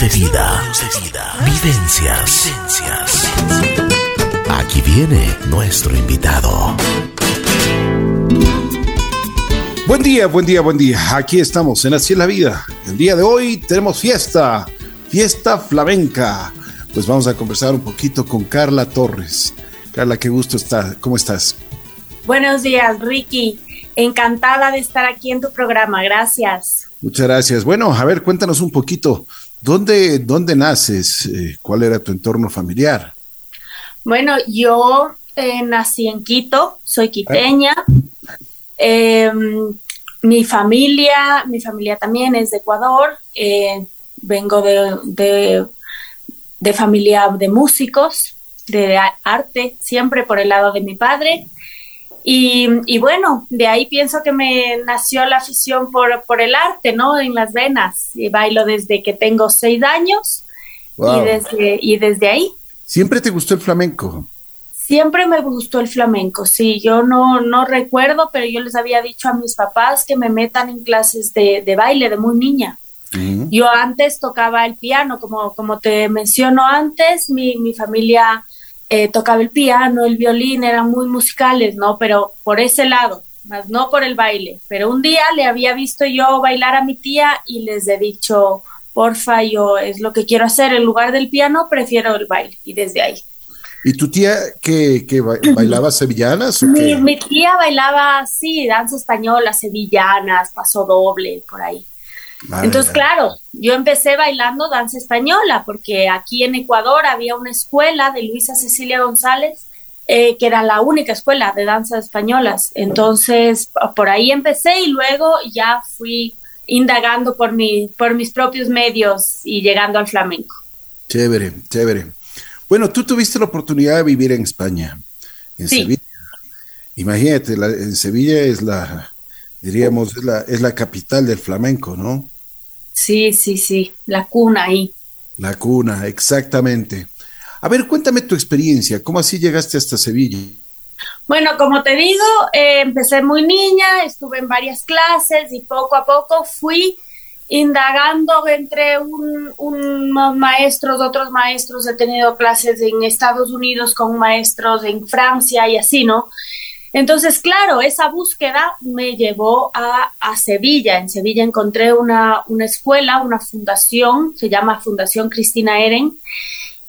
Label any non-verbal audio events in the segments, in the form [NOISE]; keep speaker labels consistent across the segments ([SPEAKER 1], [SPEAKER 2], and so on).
[SPEAKER 1] De vida. Vivencias. Aquí viene nuestro invitado.
[SPEAKER 2] Buen día, buen día, buen día. Aquí estamos en Así es la Vida. El día de hoy tenemos fiesta, fiesta flamenca. Pues vamos a conversar un poquito con Carla Torres. Carla, qué gusto estar. ¿Cómo estás?
[SPEAKER 3] Buenos días, Ricky. Encantada de estar aquí en tu programa. Gracias.
[SPEAKER 2] Muchas gracias. Bueno, a ver, cuéntanos un poquito. ¿Dónde, dónde naces? Eh, ¿Cuál era tu entorno familiar?
[SPEAKER 3] Bueno, yo eh, nací en Quito, soy quiteña. Em, mi familia, mi familia también es de Ecuador. Eh, vengo de, de, familia de músicos, de arte, siempre por el lado de mi padre. Y, bueno, de ahí pienso que me nació la afición por, por el arte, ¿no? En las venas. Y bailo desde que tengo seis años y, desde, y desde ahí.
[SPEAKER 2] ¿Siempre te gustó el flamenco?
[SPEAKER 3] Siempre me gustó el flamenco, sí, yo no, no recuerdo, pero yo les había dicho a mis papás que me metan en clases de, de baile de muy niña. Yo antes tocaba el piano, como, como te menciono antes, mi, mi familia eh, tocaba el piano, el violín, eran muy musicales, ¿no? Pero por ese lado, más no por el baile. Pero un día le había visto yo bailar a mi tía y les he dicho, porfa, yo es lo que quiero hacer, en lugar del piano prefiero el baile. Y desde ahí.
[SPEAKER 2] ¿Y tu tía que, bailaba sevillanas?
[SPEAKER 3] mi, tía bailaba, sí, danza española, sevillanas, paso doble, por ahí. Entonces, claro, yo empecé bailando danza española porque aquí en Ecuador había una escuela de Luisa Cecilia González eh, que era la única escuela de danza españolas. Entonces, por ahí empecé y luego ya fui indagando por, mi, por mis propios medios y llegando al flamenco.
[SPEAKER 2] Chévere, chévere. Bueno, tú tuviste la oportunidad de vivir en España, en Sevilla. Imagínate, en Sevilla es la, diríamos, es la, es la capital del flamenco, ¿no?
[SPEAKER 3] Sí, sí, sí, la cuna ahí.
[SPEAKER 2] La cuna, exactamente. A ver, cuéntame tu experiencia, ¿cómo así llegaste hasta Sevilla?
[SPEAKER 3] Bueno, como te digo, eh, empecé muy niña, estuve en varias clases y poco a poco fui indagando entre unos maestros, otros maestros, he tenido clases en Estados Unidos con maestros en Francia y así, ¿no? Entonces, claro, esa búsqueda me llevó a, Sevilla. En Sevilla encontré una, escuela, una fundación, se llama Fundación Cristina Eren,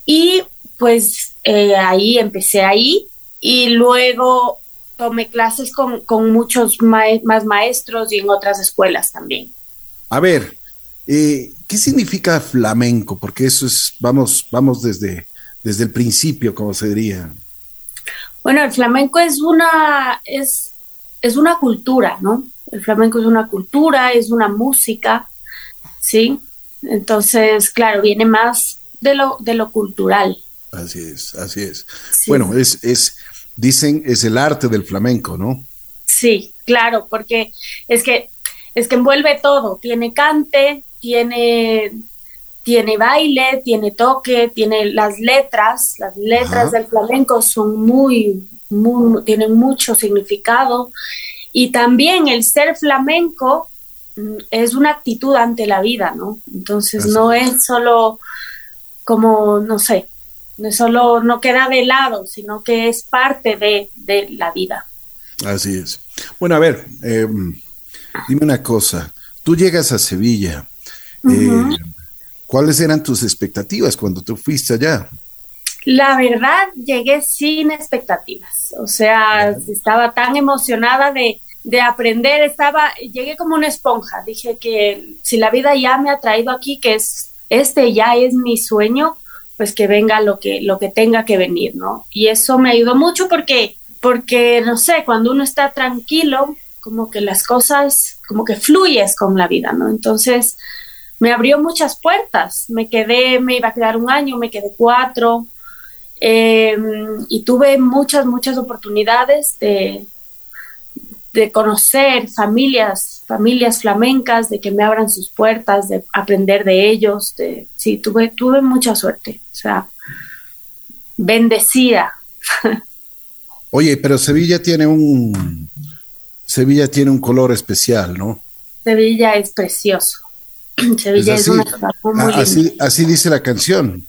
[SPEAKER 3] y pues eh, ahí empecé ahí y luego tomé clases con, muchos más maestros y en otras escuelas también.
[SPEAKER 2] A ver, eh, ¿qué significa flamenco? Porque eso es, vamos, vamos desde, desde el principio, como se diría.
[SPEAKER 3] Bueno, el flamenco es una, es, es una cultura, ¿no? El flamenco es una cultura, es una música, ¿sí? Entonces, claro, viene más de lo, de lo cultural.
[SPEAKER 2] Así es, así es. Bueno, es, es, dicen, es el arte del flamenco, ¿no?
[SPEAKER 3] Sí, claro, porque es que, es que envuelve todo, tiene cante, tiene tiene baile, tiene toque, tiene las letras, las letras del flamenco son muy, muy, tienen mucho significado y también el ser flamenco mm, es una actitud ante la vida, ¿no? Entonces no es solo como, no sé, no es solo, no queda de lado, sino que es parte de, la vida.
[SPEAKER 2] Así es. Bueno, a ver, em, dime una cosa, tú llegas a Sevilla, ¿Cuáles eran tus expectativas cuando tú fuiste allá?
[SPEAKER 3] La verdad, llegué sin expectativas. O sea, estaba tan emocionada de, aprender, estaba, llegué como una esponja. Dije que si la vida ya me ha traído aquí, que es este ya es mi sueño, pues que venga lo que, lo que tenga que venir, ¿no? Y eso me ayudó mucho porque, porque, no sé, cuando uno está tranquilo, como que las cosas, como que fluyes con la vida, ¿no? Entonces, me abrió muchas puertas. Me quedé, me iba a quedar un año, me quedé cuatro. Em, y tuve muchas, muchas oportunidades de, de conocer familias, familias flamencas, de que me abran sus puertas, de aprender de ellos. De, sí, tuve, tuve mucha suerte. O sea, bendecida. [LAUGHS]
[SPEAKER 2] Oye, pero Sevilla tiene un Sevilla tiene un color especial, ¿no?
[SPEAKER 3] Sevilla es precioso [CLEARS THROAT] Sevilla es, una ciudad muy
[SPEAKER 2] así, así dice la canción.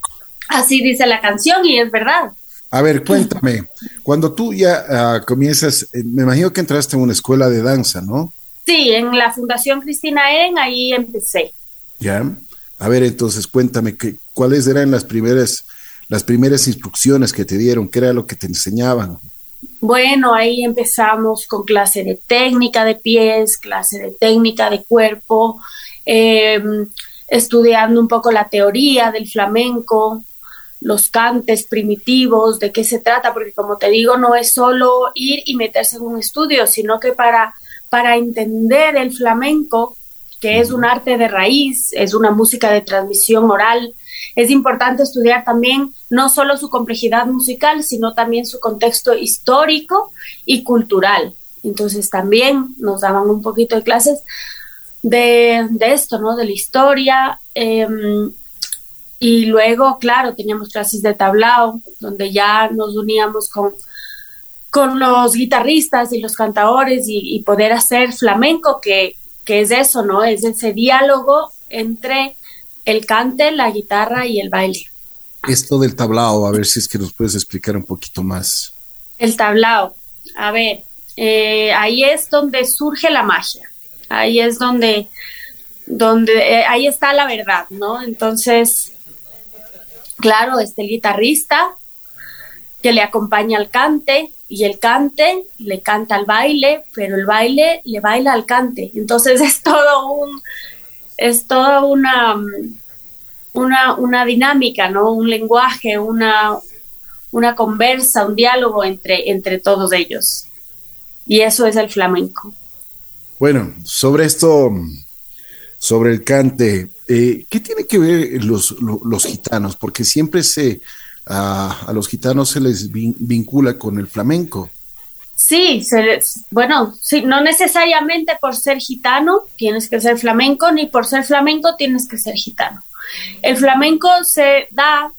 [SPEAKER 3] Así dice la canción y es verdad.
[SPEAKER 2] A ver, cuéntame, cuando tú ya ah, comienzas, eh, me imagino que entraste en una escuela de danza, ¿no?
[SPEAKER 3] Sí, en la Fundación Cristina Eren, ahí empecé.
[SPEAKER 2] Ya. A ver, entonces cuéntame, que, ¿cuáles eran las primeras, las primeras instrucciones que te dieron? ¿Qué era lo que te enseñaban?
[SPEAKER 3] Bueno, ahí empezamos con clase de técnica de pies, clase de técnica de cuerpo, em, estudiando un poco la teoría del flamenco, los cantes primitivos, de qué se trata, porque como te digo, no es solo ir y meterse en un estudio, sino que para, para entender el flamenco, que es un arte de raíz, es una música de transmisión oral, es importante estudiar también no solo su complejidad musical, sino también su contexto histórico y cultural. Entonces también nos daban un poquito de clases de, esto, ¿no? De la historia. Em, y luego, claro, teníamos clases de tablao, donde ya nos uníamos con, con los guitarristas y los cantadores y, poder hacer flamenco, que, que, es eso, ¿no? Es ese diálogo entre el cante, la guitarra y el baile.
[SPEAKER 2] Esto del tablao, a ver si es que nos puedes explicar un poquito más.
[SPEAKER 3] El tablao, a ver, eh, ahí es donde surge la magia, ahí es donde, donde eh, ahí está la verdad, ¿no? Entonces, claro, este el guitarrista que le acompaña al cante y el cante le canta al baile, pero el baile le baila al cante. Entonces [LAUGHS] es todo un, es toda una, una, una dinámica, ¿no? Un lenguaje, una, una conversa, un diálogo entre, entre todos ellos. Y eso es el flamenco.
[SPEAKER 2] Bueno, sobre esto, sobre el cante, eh, ¿Qué tiene que ver los, los, gitanos? Porque siempre se a, los gitanos se les vincula con el flamenco.
[SPEAKER 3] Sí, bueno, sí, no necesariamente por ser gitano tienes que ser flamenco, ni por ser flamenco tienes que ser gitano. El flamenco se da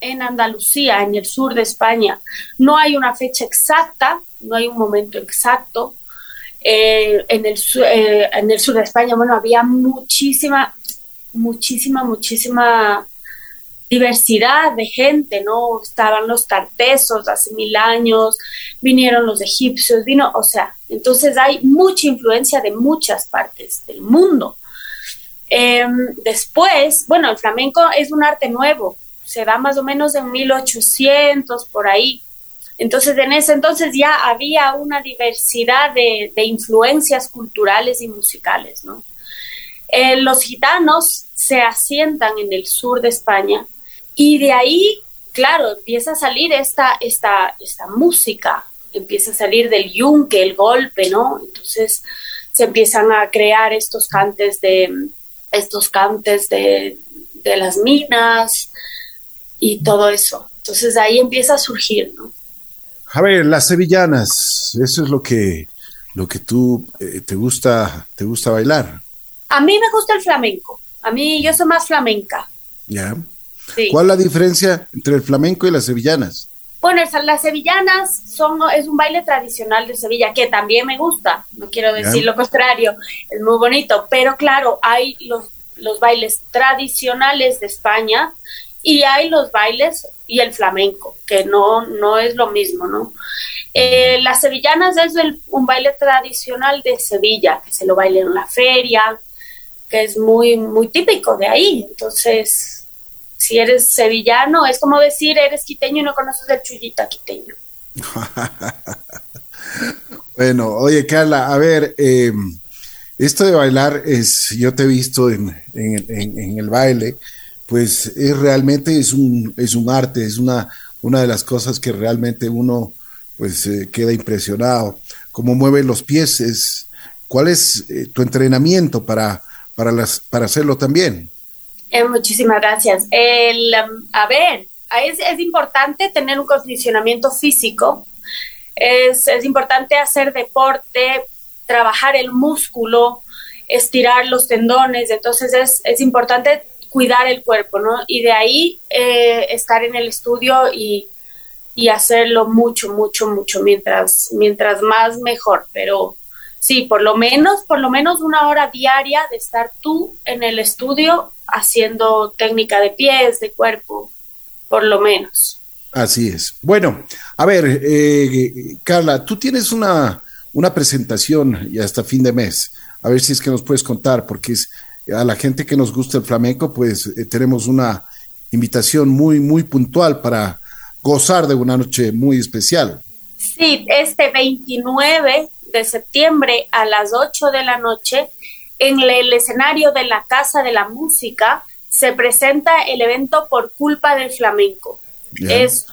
[SPEAKER 3] en Andalucía, en el sur de España. No hay una fecha exacta, no hay un momento exacto. En, el, eh, en el sur de España, bueno, había muchísima, muchísima, muchísima diversidad de gente, ¿no? Estaban los cartesos hace mil años, vinieron los egipcios, vino, o sea, entonces hay mucha influencia de muchas partes del mundo. Em, después, bueno, el flamenco es un arte nuevo, se da más o menos en 1800, por ahí. Entonces, en ese entonces ya había una diversidad de, de influencias culturales y musicales, ¿no? Eh, los gitanos se asientan en el sur de España y de ahí, claro, empieza a salir esta, esta, esta música, empieza a salir del yunque, el golpe, ¿no? Entonces se empiezan a crear estos cantes de, estos cantes de, de las minas y todo eso. Entonces ahí empieza a surgir, ¿no?
[SPEAKER 2] A ver, las sevillanas, eso es lo que, lo que tú eh, te gusta, te gusta bailar.
[SPEAKER 3] A mí me gusta el flamenco. A mí yo soy más flamenca.
[SPEAKER 2] Ya. ¿Cuál es la diferencia entre el flamenco y las sevillanas?
[SPEAKER 3] Bueno, las sevillanas son es un baile tradicional de Sevilla que también me gusta. No quiero decir lo contrario, es muy bonito. Pero claro, hay los, los bailes tradicionales de España y hay los bailes y el flamenco, que no, no es lo mismo, ¿no? Eh, las sevillanas es un baile tradicional de Sevilla, que se lo baila en la feria, que es muy, muy típico de ahí. Entonces, si eres sevillano, es como decir, eres quiteño y no conoces el chullita quiteño. [LAUGHS]
[SPEAKER 2] bueno, oye, Carla, a ver, eh, esto de bailar es, yo te he visto en, el baile, pues es realmente es un, es un arte, es una, una de las cosas que realmente uno pues eh, queda impresionado. Cómo mueven los pies, es, ¿cuál es eh, tu entrenamiento para, para, las, para hacerlo también.
[SPEAKER 3] Eh, muchísimas gracias. El, um, a ver, es, es, importante tener un condicionamiento físico, es, es importante hacer deporte, trabajar el músculo, estirar los tendones, entonces es, es importante cuidar el cuerpo, ¿no? Y de ahí eh, estar en el estudio y, y, hacerlo mucho, mucho, mucho, mientras, mientras más mejor, pero sí, por lo menos, por lo menos una hora diaria de estar tú en el estudio haciendo técnica de pies, de cuerpo, por lo menos.
[SPEAKER 2] Así es. Bueno, a ver, eh, Carla, tú tienes una, una presentación y hasta fin de mes. A ver si es que nos puedes contar, porque es, a la gente que nos gusta el flamenco, pues eh, tenemos una invitación muy, muy puntual para gozar de una noche muy especial.
[SPEAKER 3] Sí, este 29 de septiembre a las 8 de la noche, en el escenario de la Casa de la Música, se presenta el evento Por culpa del flamenco. Es,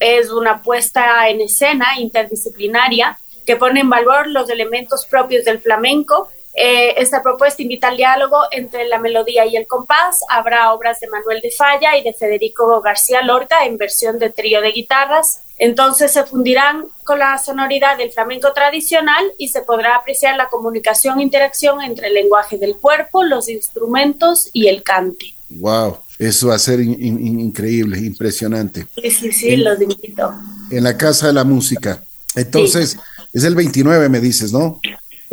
[SPEAKER 3] es una puesta en escena interdisciplinaria que pone en valor los elementos propios del flamenco eh, esta propuesta invita al diálogo entre la melodía y el compás. Habrá obras de Manuel de Falla y de Federico García Lorca en versión de trío de guitarras. Entonces se fundirán con la sonoridad del flamenco tradicional y se podrá apreciar la comunicación e interacción entre el lenguaje del cuerpo, los instrumentos y el cante.
[SPEAKER 2] ¡Wow! Eso va a ser increíble, impresionante.
[SPEAKER 3] Sí, sí, sí, los invito.
[SPEAKER 2] En la Casa de la Música. Entonces, es el 29, me dices, ¿no?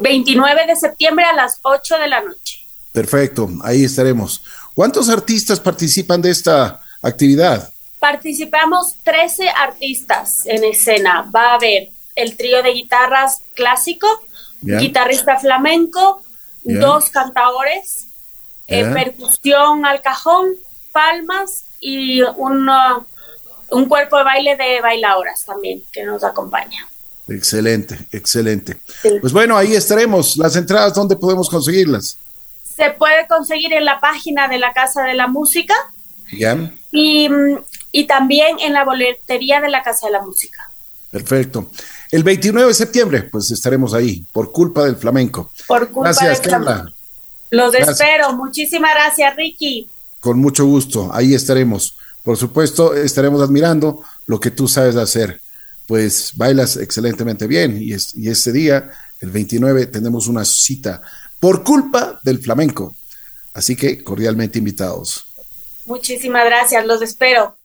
[SPEAKER 3] 29 de septiembre a las 8 de la noche.
[SPEAKER 2] Perfecto, ahí estaremos. ¿Cuántos artistas participan de esta actividad?
[SPEAKER 3] Participamos 13 artistas en escena. Va a haber el trío de guitarras clásico, guitarrista flamenco, dos cantadores, eh, percusión al cajón, palmas y un, un cuerpo de baile de bailadoras también que nos acompaña.
[SPEAKER 2] Excelente, excelente. Pues bueno, ahí estaremos. Las entradas, ¿dónde podemos conseguirlas?
[SPEAKER 3] Se puede conseguir en la página de la Casa de la Música.
[SPEAKER 2] Ya.
[SPEAKER 3] Y, y también en la boletería de la Casa de la Música.
[SPEAKER 2] Perfecto. El 29 de septiembre, pues estaremos ahí, por culpa del flamenco.
[SPEAKER 3] Por culpa
[SPEAKER 2] gracias,
[SPEAKER 3] del flamenco. Los espero. Muchísimas gracias, Ricky.
[SPEAKER 2] Con mucho gusto, ahí estaremos. Por supuesto, estaremos admirando lo que tú sabes hacer pues bailas excelentemente bien y, y ese día, el 29, tenemos una cita por culpa del flamenco. Así que cordialmente invitados.
[SPEAKER 3] Muchísimas gracias, los espero.